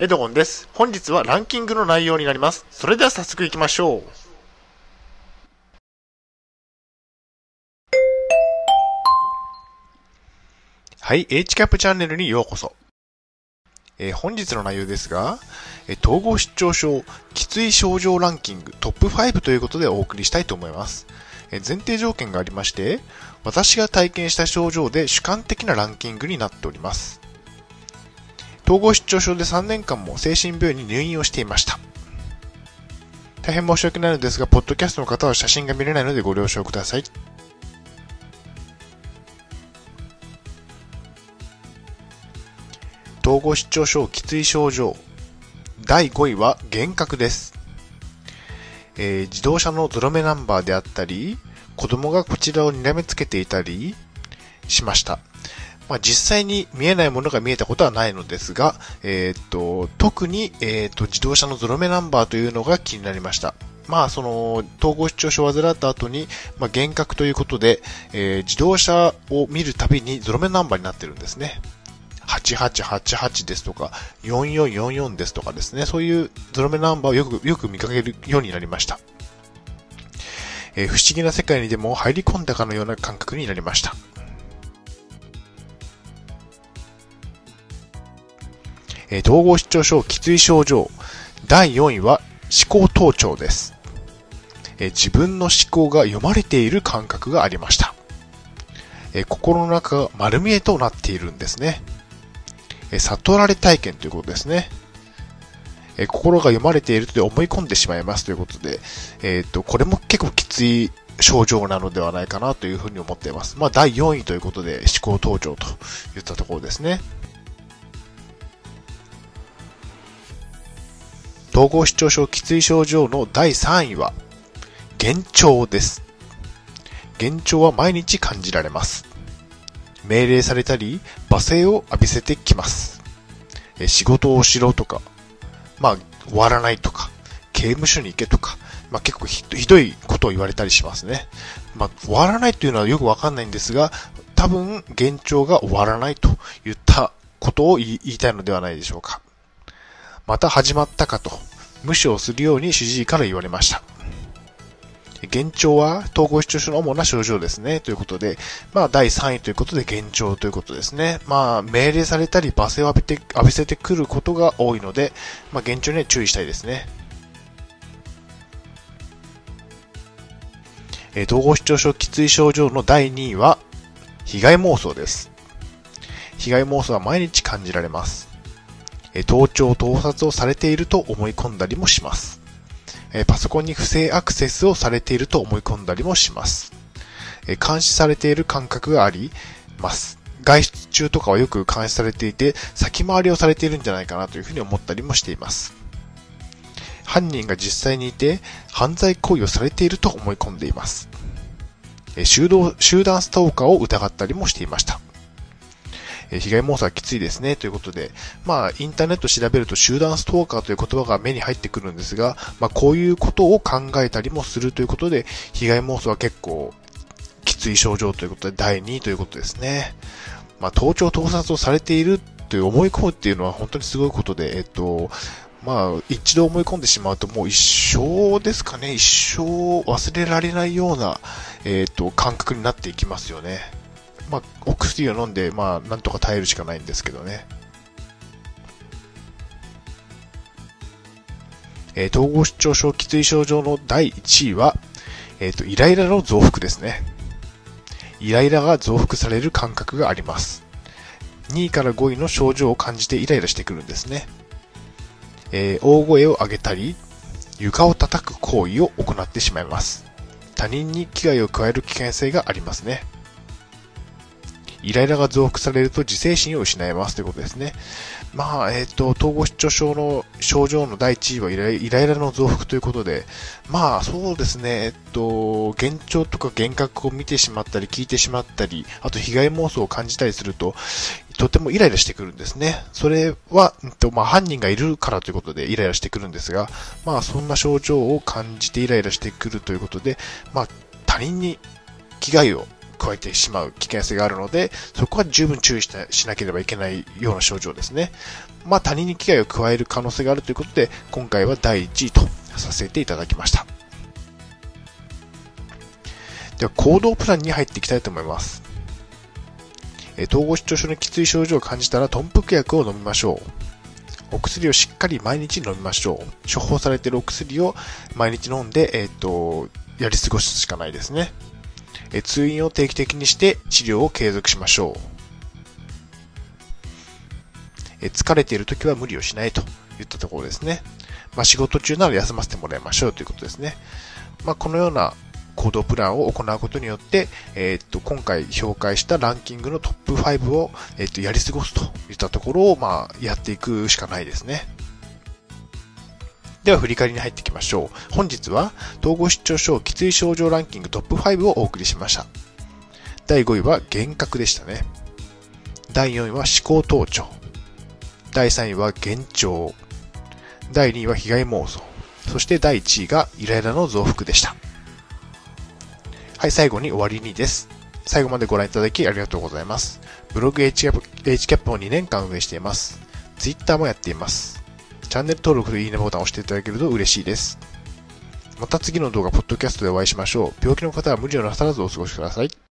エドゴンです。本日はランキングの内容になります。それでは早速行きましょう。はい、H キャップチャンネルにようこそ。えー本日の内容ですが、えー統合失調症、きつい症状ランキングトップ5ということでお送りしたいと思います。えー前提条件がありまして、私が体験した症状で主観的なランキングになっております。統合失調症で3年間も精神病院に入院をしていました。大変申し訳ないのですが、ポッドキャストの方は写真が見れないのでご了承ください。統合失調症きつい症状第5位は幻覚です、えー自動車のゾロ目ナンバーであったり子供がこちらを睨めつけていたりしましたまあ、実際に見えないものが見えたことはないのですが、えーっと、特に、えーっと、自動車のゾロ目ナンバーというのが気になりました。まあ、その、統合失調症を患った後に、まあ、幻覚ということで、えー自動車を見るたびにゾロ目ナンバーになってるんですね。8888ですとか、4444ですとかですね、そういうゾロ目ナンバーをよく、よく見かけるようになりました。えー不思議な世界にでも入り込んだかのような感覚になりました。えー統合失調症きつい症状。第4位は思考盗聴です、え自分の思考が読まれている感覚がありました、え心の中が丸見えとなっているんですね、え悟られ体験ということですね。え心が読まれていると思い込んでしまいますということで、えっ、と、これも結構きつい症状なのではないかなというふうに思っています。まあ、第4位ということで、思考盗聴といったところですね。統合失調症きつい症状の第3位は、幻聴です。幻聴は毎日感じられます。命令されたり、罵声を浴びせてきます。え仕事をしろとか、まあ、終わらないとか、刑務所に行けとか、まあ結構ひどいことを言われたりしますね。まあ、終わらないというのはよくわかんないんですが、多分、幻聴が終わらないといったことを言いたいのではないでしょうか。また始まったかと、無視をするように主治医から言われました。幻聴は統合失調症の主な症状ですね。ということで、まあ第3位ということで幻聴ということですね。まあ命令されたり罵声を浴びて、浴びせてくることが多いので、まあ幻聴には注意したいですね。えー統合失調症きつい症状の第2位は、被害妄想です。被害妄想は毎日感じられます。盗聴、盗撮をされていると思い込んだりもします。パソコンに不正アクセスをされていると思い込んだりもします。監視されている感覚があります。外出中とかはよく監視されていて、先回りをされているんじゃないかなというふうに思ったりもしています。犯人が実際にいて、犯罪行為をされていると思い込んでいます。集団ストーカーを疑ったりもしていました。え被害妄想はきついですね。ということで、まあ、インターネット調べると集団ストーカーという言葉が目に入ってくるんですが、まあ、こういうことを考えたりもするということで、被害妄想は結構きつい症状ということで、第2位ということですね。まあ、盗聴盗撮をされているという思い込むっていうのは本当にすごいことで、えっと、まあ、一度思い込んでしまうともう一生ですかね、一生忘れられないような、えっと、感覚になっていきますよね。まあ、お薬を飲んで、まあ、なんとか耐えるしかないんですけどね。えー統合失調症きつい症状の第1位は、えっ、と、イライラの増幅ですね。イライラが増幅される感覚があります。2位から5位の症状を感じてイライラしてくるんですね。えー大声を上げたり、床を叩く行為を行ってしまいます。他人に危害を加える危険性がありますね。イライラが増幅されると自制心を失いますということですね。まあ、えっ、と、統合失調症の症状の第1位はイライイラの増幅ということで、まあ、そうですね、えっと、幻聴とか幻覚を見てしまったり、聞いてしまったり、あと被害妄想を感じたりすると、とてもイライラしてくるんですね。それは、うんとまあ、犯人がいるからということでイライラしてくるんですが、まあ、そんな症状を感じてイライラしてくるということで、まあ、他人に危害を加えてしまう危険性があるので、そこは十分注意しなければいけないような症状ですね。まあ他人に危害を加える可能性があるということで、今回は第1位とさせていただきました。では行動プランに入っていきたいと思います。え統合失調症のきつい症状を感じたら、豚腹薬を飲みましょう。お薬をしっかり毎日飲みましょう。処方されているお薬を毎日飲んで、えっ、ー、と、やり過ごすしかないですね。通院を定期的にして治療を継続しましょう。疲れている時は無理をしないといったところですね。まあ、仕事中なら休ませてもらいましょうということですね。まあ、このような行動プランを行うことによって、えー、っと、今回紹介したランキングのトップ5を、えー、っと、やり過ごすといったところを、まあ、やっていくしかないですね。では振り返りに入っていきましょう。本日は統合失調症きつい症状ランキングトップ5をお送りしました。第5位は幻覚でしたね。第4位は思考盗聴。第3位は幻聴。第2位は被害妄想。そして第1位がイライラの増幅でした。はい、最後に終わりにです。最後までご覧いただきありがとうございます。ブログ HCAP を2年間運営しています。Twitter もやっています。チャンネル登録といいねボタンを押していただけると嬉しいです。また次の動画、ポッドキャストでお会いしましょう。病気の方は無理をなさらずお過ごしください。